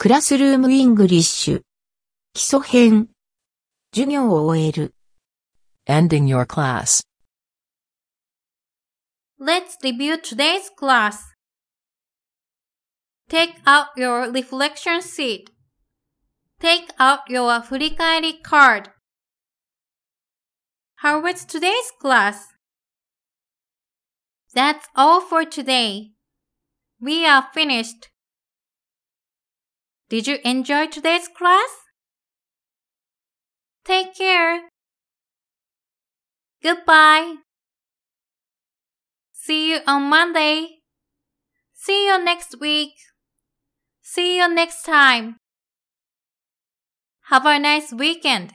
クラスルームイングリッシュ。基礎編。授業を終える。 Ending your class. Let's review today's class. Take out your reflection sheet. Take out your 振り返り card. How was today's class? That's all for today. We are finished. Did you enjoy today's class? Take care. Goodbye. See you on Monday. See you next week. See you next time. Have a nice weekend.